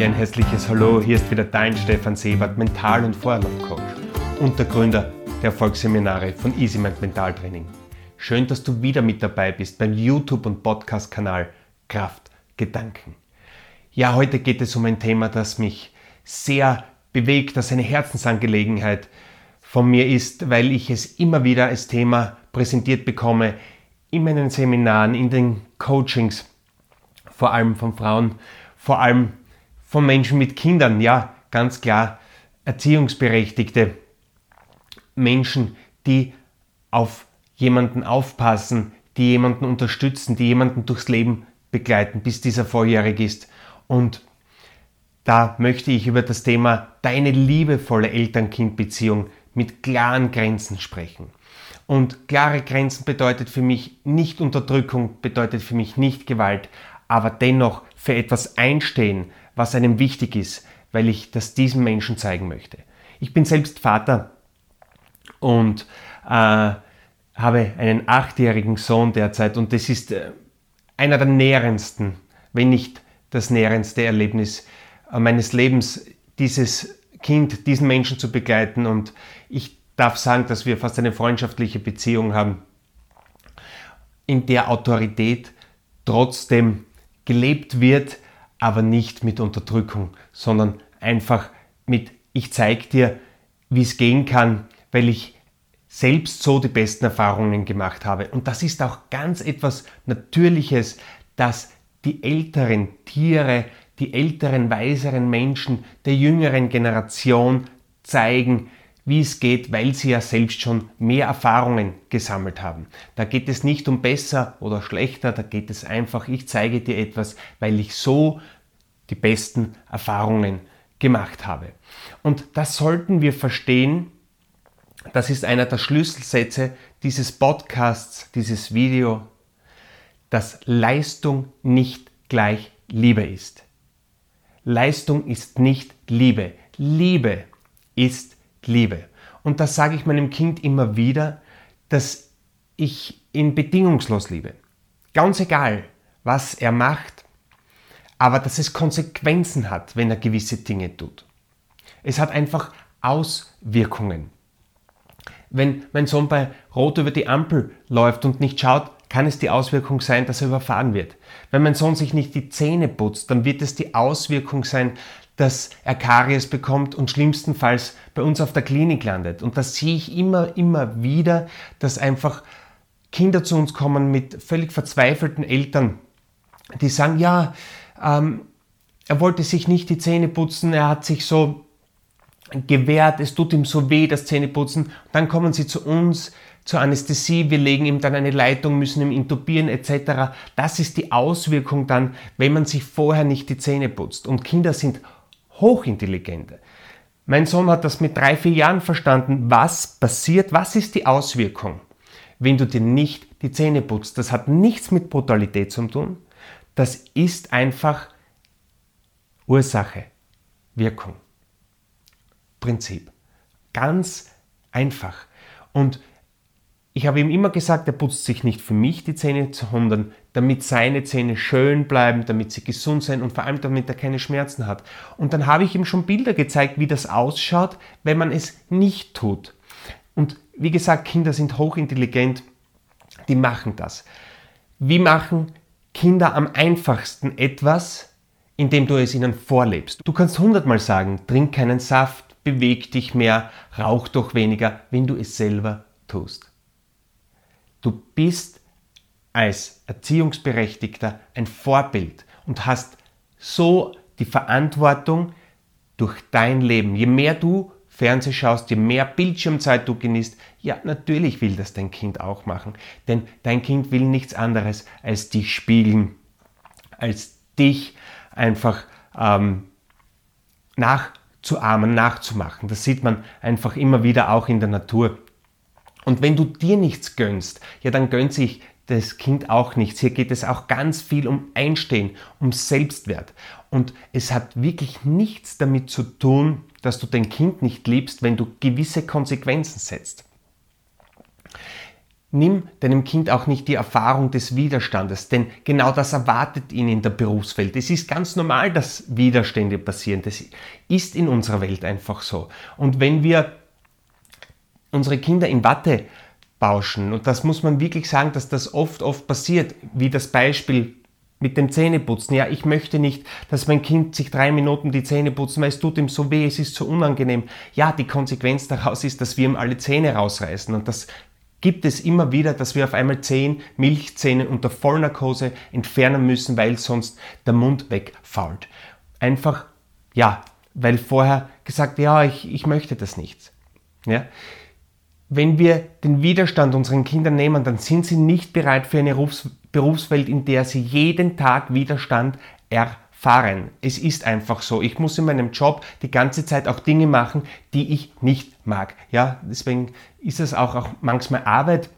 Ja, ein herzliches Hallo, hier ist wieder dein Stefan Sebert, Mental- und Vorlaufcoach und der Gründer der Erfolgsseminare von EasyMind Mentaltraining. Schön, dass du wieder mit dabei bist beim YouTube- und Podcast-Kanal Kraft Gedanken. Ja, heute geht es um ein Thema, das mich sehr bewegt, das eine Herzensangelegenheit von mir ist, weil ich es immer wieder als Thema präsentiert bekomme in meinen Seminaren, in den Coachings, vor allem von Frauen, vor allem von Menschen mit Kindern, ja, ganz klar erziehungsberechtigte Menschen, die auf jemanden aufpassen, die jemanden unterstützen, die jemanden durchs Leben begleiten, bis dieser volljährig ist. Und da möchte ich über das Thema deine liebevolle Eltern-Kind-Beziehung mit klaren Grenzen sprechen. Und klare Grenzen bedeutet für mich nicht Unterdrückung, bedeutet für mich nicht Gewalt, aber dennoch für etwas einstehen, was einem wichtig ist, weil ich das diesem Menschen zeigen möchte. Ich bin selbst Vater und äh, habe einen achtjährigen Sohn derzeit und das ist äh, einer der nährendsten, wenn nicht das nährendste Erlebnis äh, meines Lebens, dieses Kind, diesen Menschen zu begleiten und ich darf sagen, dass wir fast eine freundschaftliche Beziehung haben, in der Autorität trotzdem gelebt wird, aber nicht mit Unterdrückung, sondern einfach mit, ich zeige dir, wie es gehen kann, weil ich selbst so die besten Erfahrungen gemacht habe. Und das ist auch ganz etwas Natürliches, dass die älteren Tiere, die älteren, weiseren Menschen der jüngeren Generation zeigen, wie es geht, weil sie ja selbst schon mehr Erfahrungen gesammelt haben. Da geht es nicht um besser oder schlechter, da geht es einfach, ich zeige dir etwas, weil ich so die besten Erfahrungen gemacht habe. Und das sollten wir verstehen. Das ist einer der Schlüsselsätze dieses Podcasts, dieses Video, dass Leistung nicht gleich Liebe ist. Leistung ist nicht Liebe. Liebe ist Liebe. Und das sage ich meinem Kind immer wieder, dass ich ihn bedingungslos liebe. Ganz egal, was er macht, aber dass es Konsequenzen hat, wenn er gewisse Dinge tut. Es hat einfach Auswirkungen. Wenn mein Sohn bei Rot über die Ampel läuft und nicht schaut, kann es die Auswirkung sein, dass er überfahren wird. Wenn mein Sohn sich nicht die Zähne putzt, dann wird es die Auswirkung sein, dass er Karies bekommt und schlimmstenfalls bei uns auf der Klinik landet. Und das sehe ich immer, immer wieder, dass einfach Kinder zu uns kommen mit völlig verzweifelten Eltern, die sagen, ja, ähm, er wollte sich nicht die Zähne putzen, er hat sich so gewehrt, es tut ihm so weh, das Zähneputzen. Dann kommen sie zu uns, zur Anästhesie, wir legen ihm dann eine Leitung, müssen ihm intubieren etc. Das ist die Auswirkung dann, wenn man sich vorher nicht die Zähne putzt. Und Kinder sind hochintelligente. Mein Sohn hat das mit drei, vier Jahren verstanden. Was passiert? Was ist die Auswirkung, wenn du dir nicht die Zähne putzt? Das hat nichts mit Brutalität zu tun. Das ist einfach Ursache, Wirkung, Prinzip. Ganz einfach. Und ich habe ihm immer gesagt, er putzt sich nicht für mich die Zähne, sondern damit seine Zähne schön bleiben, damit sie gesund sind und vor allem damit er keine Schmerzen hat. Und dann habe ich ihm schon Bilder gezeigt, wie das ausschaut, wenn man es nicht tut. Und wie gesagt, Kinder sind hochintelligent, die machen das. Wie machen Kinder am einfachsten etwas, indem du es ihnen vorlebst? Du kannst hundertmal sagen, trink keinen Saft, beweg dich mehr, rauch doch weniger, wenn du es selber tust. Du bist als Erziehungsberechtigter ein Vorbild und hast so die Verantwortung durch dein Leben. Je mehr du Fernseh schaust, je mehr Bildschirmzeit du genießt, ja, natürlich will das dein Kind auch machen. Denn dein Kind will nichts anderes als dich spiegeln, als dich einfach ähm, nachzuahmen, nachzumachen. Das sieht man einfach immer wieder auch in der Natur. Und wenn du dir nichts gönnst, ja, dann gönnt sich das Kind auch nichts. Hier geht es auch ganz viel um Einstehen, um Selbstwert. Und es hat wirklich nichts damit zu tun, dass du dein Kind nicht liebst, wenn du gewisse Konsequenzen setzt. nimm deinem Kind auch nicht die Erfahrung des Widerstandes, denn genau das erwartet ihn in der Berufswelt. Es ist ganz normal, dass Widerstände passieren. Das ist in unserer Welt einfach so. Und wenn wir unsere Kinder in Watte bauschen, und das muss man wirklich sagen, dass das oft, oft passiert, wie das Beispiel mit dem Zähneputzen. Ja, ich möchte nicht, dass mein Kind sich drei Minuten die Zähne putzen, weil es tut ihm so weh, es ist so unangenehm. Ja, die Konsequenz daraus ist, dass wir ihm alle Zähne rausreißen und das gibt es immer wieder, dass wir auf einmal zehn Milchzähne unter Vollnarkose entfernen müssen, weil sonst der Mund wegfault. Einfach, ja, weil vorher gesagt, ja, ich, ich möchte das nicht. Ja? Wenn wir den Widerstand unseren Kindern nehmen, dann sind sie nicht bereit für eine Berufswelt, in der sie jeden Tag Widerstand erfahren. Es ist einfach so. Ich muss in meinem Job die ganze Zeit auch Dinge machen, die ich nicht mag. Ja, deswegen ist es auch, auch manchmal Arbeit.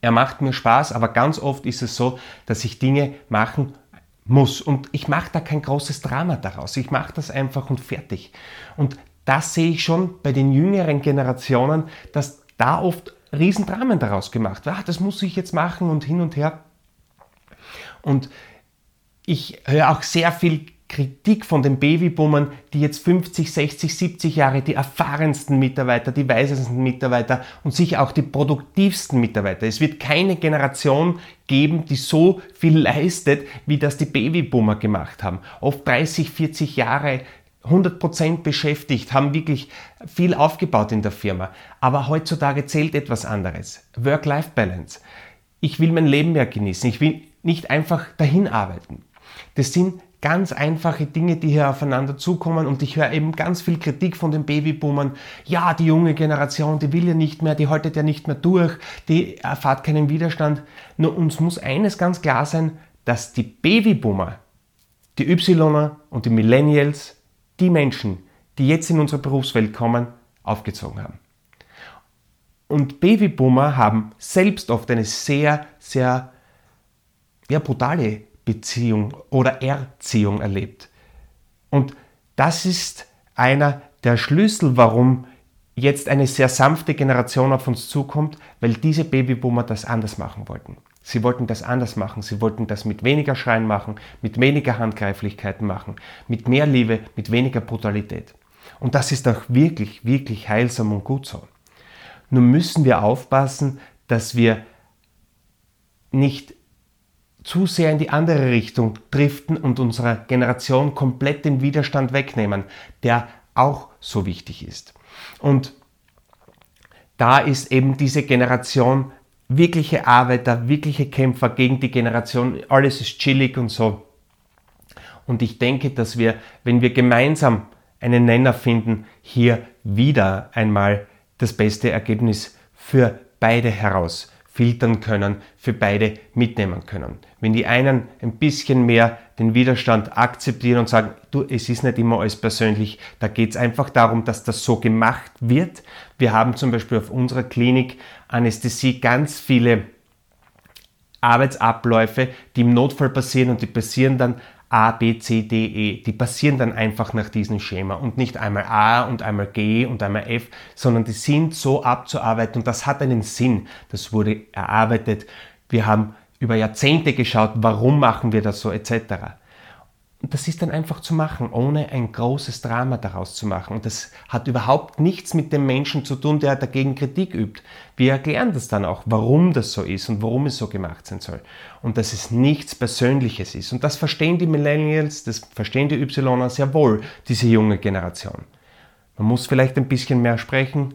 Er macht mir Spaß, aber ganz oft ist es so, dass ich Dinge machen muss. Und ich mache da kein großes Drama daraus. Ich mache das einfach und fertig. Und das sehe ich schon bei den jüngeren Generationen, dass da oft Riesendramen daraus gemacht wird. Ah, das muss ich jetzt machen und hin und her. Und ich höre auch sehr viel Kritik von den Babyboomern, die jetzt 50, 60, 70 Jahre die erfahrensten Mitarbeiter, die weisesten Mitarbeiter und sicher auch die produktivsten Mitarbeiter. Es wird keine Generation geben, die so viel leistet, wie das die Babyboomer gemacht haben. Oft 30, 40 Jahre 100% beschäftigt, haben wirklich viel aufgebaut in der Firma. Aber heutzutage zählt etwas anderes. Work-Life-Balance. Ich will mein Leben mehr genießen. Ich will nicht einfach dahin arbeiten. Das sind ganz einfache Dinge, die hier aufeinander zukommen und ich höre eben ganz viel Kritik von den Babyboomern. Ja, die junge Generation, die will ja nicht mehr, die haltet ja nicht mehr durch, die erfahrt keinen Widerstand. Nur uns muss eines ganz klar sein, dass die Babyboomer, die Ypsiloner und die Millennials die Menschen, die jetzt in unsere Berufswelt kommen, aufgezogen haben. Und Babyboomer haben selbst oft eine sehr, sehr ja, brutale Beziehung oder Erziehung erlebt. Und das ist einer der Schlüssel, warum jetzt eine sehr sanfte Generation auf uns zukommt, weil diese Babyboomer das anders machen wollten. Sie wollten das anders machen. Sie wollten das mit weniger Schreien machen, mit weniger Handgreiflichkeiten machen, mit mehr Liebe, mit weniger Brutalität. Und das ist auch wirklich, wirklich heilsam und gut so. Nun müssen wir aufpassen, dass wir nicht zu sehr in die andere Richtung driften und unserer Generation komplett den Widerstand wegnehmen, der auch so wichtig ist. Und da ist eben diese Generation wirkliche Arbeiter, wirkliche Kämpfer gegen die Generation. Alles ist chillig und so. Und ich denke, dass wir, wenn wir gemeinsam einen Nenner finden, hier wieder einmal das beste Ergebnis für beide heraus filtern können, für beide mitnehmen können. Wenn die einen ein bisschen mehr den Widerstand akzeptieren und sagen, du, es ist nicht immer alles persönlich, da geht es einfach darum, dass das so gemacht wird. Wir haben zum Beispiel auf unserer Klinik Anästhesie ganz viele Arbeitsabläufe, die im Notfall passieren und die passieren dann A, B, C, D, E. Die passieren dann einfach nach diesem Schema und nicht einmal A und einmal G und einmal F, sondern die sind so abzuarbeiten und das hat einen Sinn. Das wurde erarbeitet. Wir haben über Jahrzehnte geschaut, warum machen wir das so etc. Und das ist dann einfach zu machen, ohne ein großes Drama daraus zu machen. Und das hat überhaupt nichts mit dem Menschen zu tun, der dagegen Kritik übt. Wir erklären das dann auch, warum das so ist und warum es so gemacht sein soll. Und dass es nichts Persönliches ist. Und das verstehen die Millennials, das verstehen die Ypsiloner sehr wohl, diese junge Generation. Man muss vielleicht ein bisschen mehr sprechen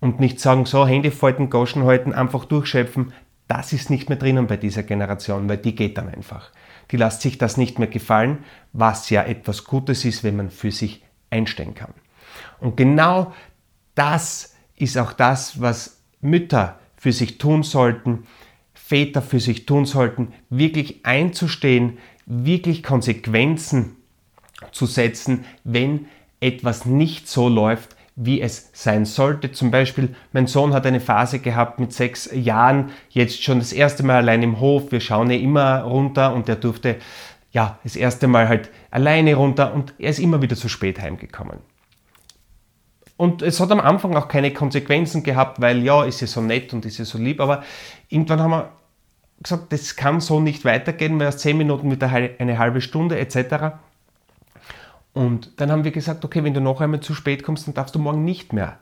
und nicht sagen, so Handy falten, Goschen halten, einfach durchschöpfen. Das ist nicht mehr drinnen bei dieser Generation, weil die geht dann einfach die lässt sich das nicht mehr gefallen, was ja etwas Gutes ist, wenn man für sich einstehen kann. Und genau das ist auch das, was Mütter für sich tun sollten, Väter für sich tun sollten, wirklich einzustehen, wirklich Konsequenzen zu setzen, wenn etwas nicht so läuft, wie es sein sollte. Zum Beispiel, mein Sohn hat eine Phase gehabt mit sechs Jahren, jetzt schon das erste Mal allein im Hof. Wir schauen ja immer runter und er durfte ja das erste Mal halt alleine runter und er ist immer wieder zu spät heimgekommen. Und es hat am Anfang auch keine Konsequenzen gehabt, weil ja, ist ja so nett und ist ja so lieb, aber irgendwann haben wir gesagt, das kann so nicht weitergehen, weil aus 10 Minuten wieder eine halbe Stunde etc. Und dann haben wir gesagt, okay, wenn du noch einmal zu spät kommst, dann darfst du morgen nicht mehr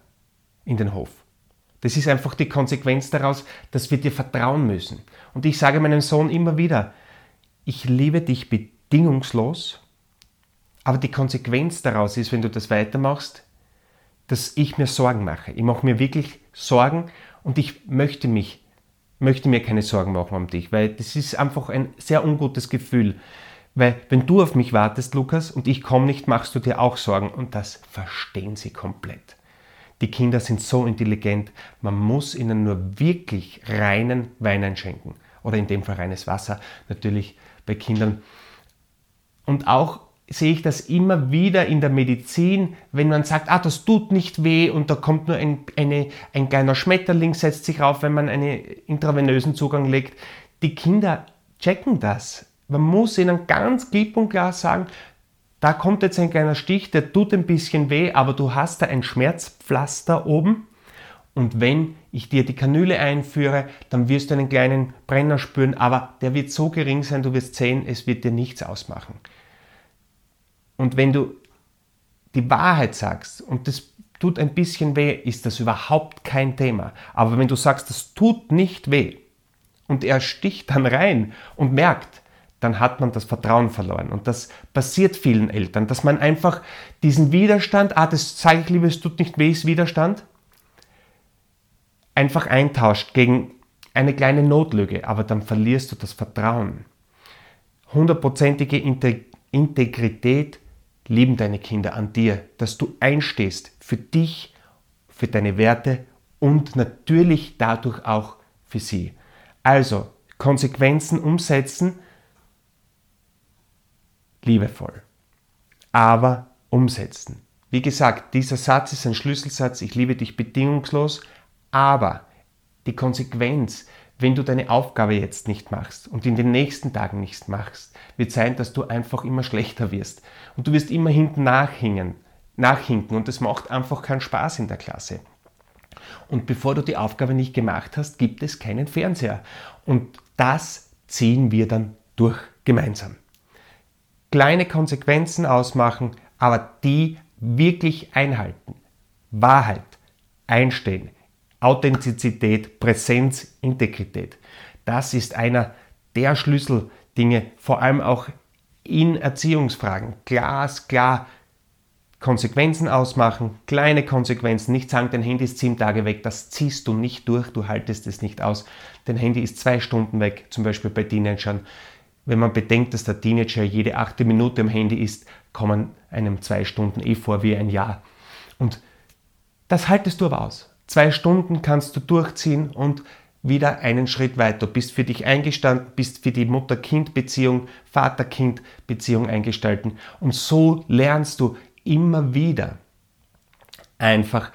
in den Hof. Das ist einfach die Konsequenz daraus, dass wir dir vertrauen müssen. Und ich sage meinem Sohn immer wieder, ich liebe dich bedingungslos, aber die Konsequenz daraus ist, wenn du das weitermachst, dass ich mir Sorgen mache. Ich mache mir wirklich Sorgen und ich möchte mich, möchte mir keine Sorgen machen um dich, weil das ist einfach ein sehr ungutes Gefühl. Weil wenn du auf mich wartest, Lukas, und ich komme nicht, machst du dir auch Sorgen und das verstehen sie komplett. Die Kinder sind so intelligent, man muss ihnen nur wirklich reinen Wein einschenken. Oder in dem Fall reines Wasser, natürlich bei Kindern. Und auch sehe ich das immer wieder in der Medizin, wenn man sagt, ah, das tut nicht weh und da kommt nur ein, eine, ein kleiner Schmetterling, setzt sich auf, wenn man einen intravenösen Zugang legt. Die Kinder checken das. Man muss ihnen ganz klipp und klar sagen, da kommt jetzt ein kleiner Stich, der tut ein bisschen weh, aber du hast da ein Schmerzpflaster oben und wenn ich dir die Kanüle einführe, dann wirst du einen kleinen Brenner spüren, aber der wird so gering sein, du wirst sehen, es wird dir nichts ausmachen. Und wenn du die Wahrheit sagst und das tut ein bisschen weh, ist das überhaupt kein Thema. Aber wenn du sagst, das tut nicht weh und er sticht dann rein und merkt, dann hat man das Vertrauen verloren. Und das passiert vielen Eltern, dass man einfach diesen Widerstand, ah, das sage ich lieber, es tut nicht weh, ist Widerstand, einfach eintauscht gegen eine kleine Notlüge, aber dann verlierst du das Vertrauen. Hundertprozentige Integrität lieben deine Kinder an dir, dass du einstehst für dich, für deine Werte und natürlich dadurch auch für sie. Also Konsequenzen umsetzen, liebevoll, aber umsetzen. Wie gesagt, dieser Satz ist ein Schlüsselsatz, ich liebe dich bedingungslos, aber die Konsequenz, wenn du deine Aufgabe jetzt nicht machst und in den nächsten Tagen nicht machst, wird sein, dass du einfach immer schlechter wirst. Und du wirst immer hinten nachhängen, nachhinken und es macht einfach keinen Spaß in der Klasse. Und bevor du die Aufgabe nicht gemacht hast, gibt es keinen Fernseher. Und das ziehen wir dann durch gemeinsam. Kleine Konsequenzen ausmachen, aber die wirklich einhalten. Wahrheit, einstehen, Authentizität, Präsenz, Integrität. Das ist einer der Schlüsseldinge, vor allem auch in Erziehungsfragen. Glasklar Konsequenzen ausmachen, kleine Konsequenzen, nicht sagen, dein Handy ist sieben Tage weg, das ziehst du nicht durch, du haltest es nicht aus. Dein Handy ist zwei Stunden weg, zum Beispiel bei Teenagern. Wenn man bedenkt, dass der Teenager jede achte Minute am Handy ist, kommen einem zwei Stunden eh vor wie ein Jahr. Und das haltest du aber aus. Zwei Stunden kannst du durchziehen und wieder einen Schritt weiter. Bist für dich eingestanden, bist für die Mutter-Kind-Beziehung, Vater-Kind-Beziehung eingestalten. Und so lernst du immer wieder einfach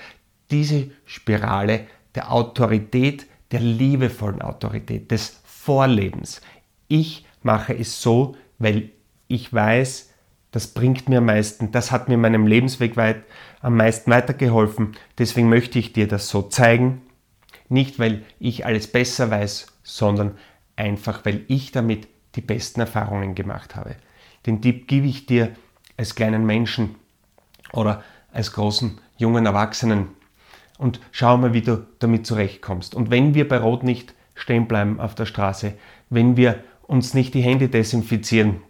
diese Spirale der Autorität, der liebevollen Autorität, des Vorlebens. Ich mache es so, weil ich weiß, das bringt mir am meisten, das hat mir in meinem Lebensweg weit, am meisten weitergeholfen. Deswegen möchte ich dir das so zeigen. Nicht, weil ich alles besser weiß, sondern einfach, weil ich damit die besten Erfahrungen gemacht habe. Den Tipp gebe ich dir als kleinen Menschen oder als großen jungen Erwachsenen und schau mal, wie du damit zurechtkommst. Und wenn wir bei Rot nicht stehen bleiben auf der Straße, wenn wir uns nicht die Hände desinfizieren,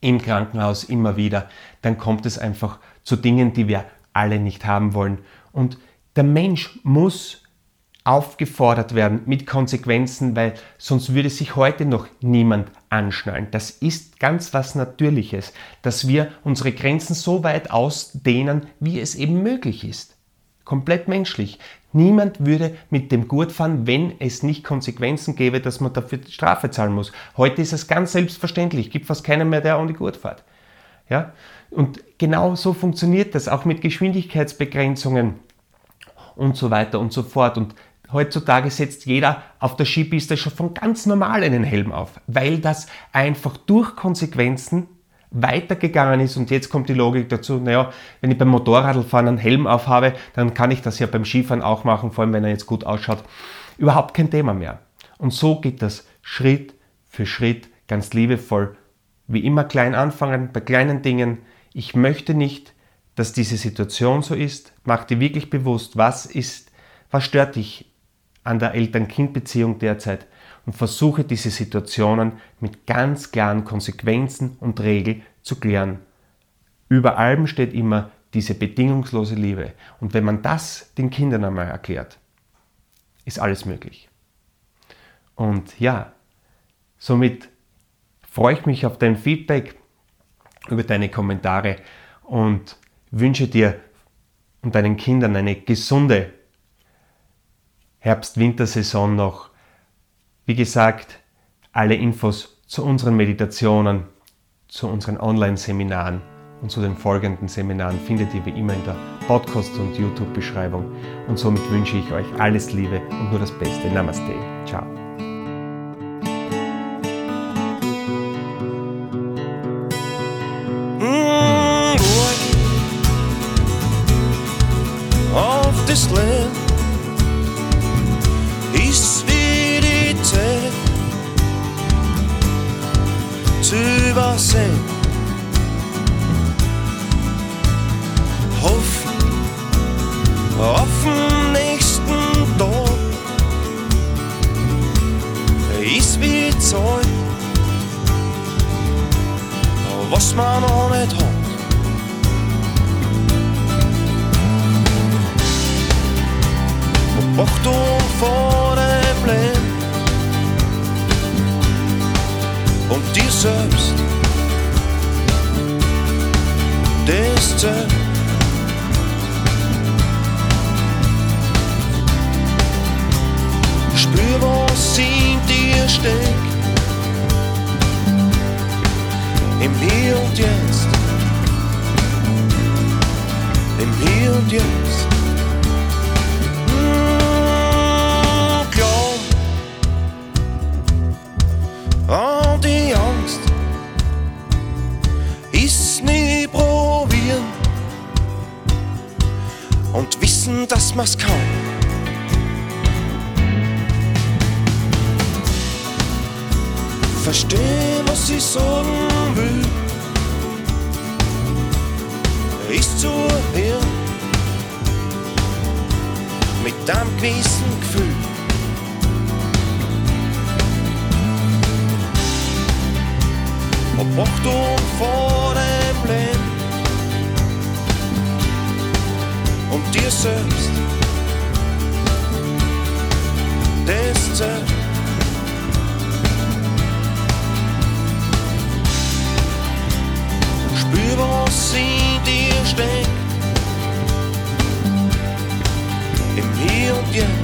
im Krankenhaus immer wieder, dann kommt es einfach zu Dingen, die wir alle nicht haben wollen. Und der Mensch muss aufgefordert werden mit Konsequenzen, weil sonst würde sich heute noch niemand anschnallen. Das ist ganz was Natürliches, dass wir unsere Grenzen so weit ausdehnen, wie es eben möglich ist. Komplett menschlich. Niemand würde mit dem Gurt fahren, wenn es nicht Konsequenzen gäbe, dass man dafür Strafe zahlen muss. Heute ist es ganz selbstverständlich. Gibt fast keinen mehr, der ohne Gurt fährt. Ja? Und genau so funktioniert das, auch mit Geschwindigkeitsbegrenzungen und so weiter und so fort. Und heutzutage setzt jeder auf der Skipiste schon von ganz normal einen Helm auf, weil das einfach durch Konsequenzen weitergegangen ist und jetzt kommt die Logik dazu, naja, wenn ich beim Motorradfahren einen Helm aufhabe, dann kann ich das ja beim Skifahren auch machen, vor allem wenn er jetzt gut ausschaut. Überhaupt kein Thema mehr. Und so geht das Schritt für Schritt ganz liebevoll. Wie immer klein anfangen, bei kleinen Dingen. Ich möchte nicht, dass diese Situation so ist. Mach dir wirklich bewusst, was ist, was stört dich an der Eltern-Kind-Beziehung derzeit und versuche diese Situationen mit ganz klaren Konsequenzen und Regeln zu klären. Über allem steht immer diese bedingungslose Liebe. Und wenn man das den Kindern einmal erklärt, ist alles möglich. Und ja, somit freue ich mich auf dein Feedback, über deine Kommentare und wünsche dir und deinen Kindern eine gesunde Herbst-Wintersaison noch. Wie gesagt, alle Infos zu unseren Meditationen, zu unseren Online-Seminaren und zu den folgenden Seminaren findet ihr wie immer in der Podcast- und YouTube-Beschreibung. Und somit wünsche ich euch alles Liebe und nur das Beste. Namaste. Ciao. this land übersehen. Hoffen auf den nächsten Tag ist wie Zeit, was man noch nicht hat. Achtung vor dem Leben und dir selbst. Zählt. Spür, was in dir steckt. Im Hier und Jetzt. Im Hier und Jetzt. Und wissen, dass man's kann. Verstehen, was ich sagen will, ist zu hören mit einem gewissen Gefühl. Ob Achtung vor dem Leben und dir selbst. Das zählt. Spür, was in dir steckt. Im Hier und Jetzt.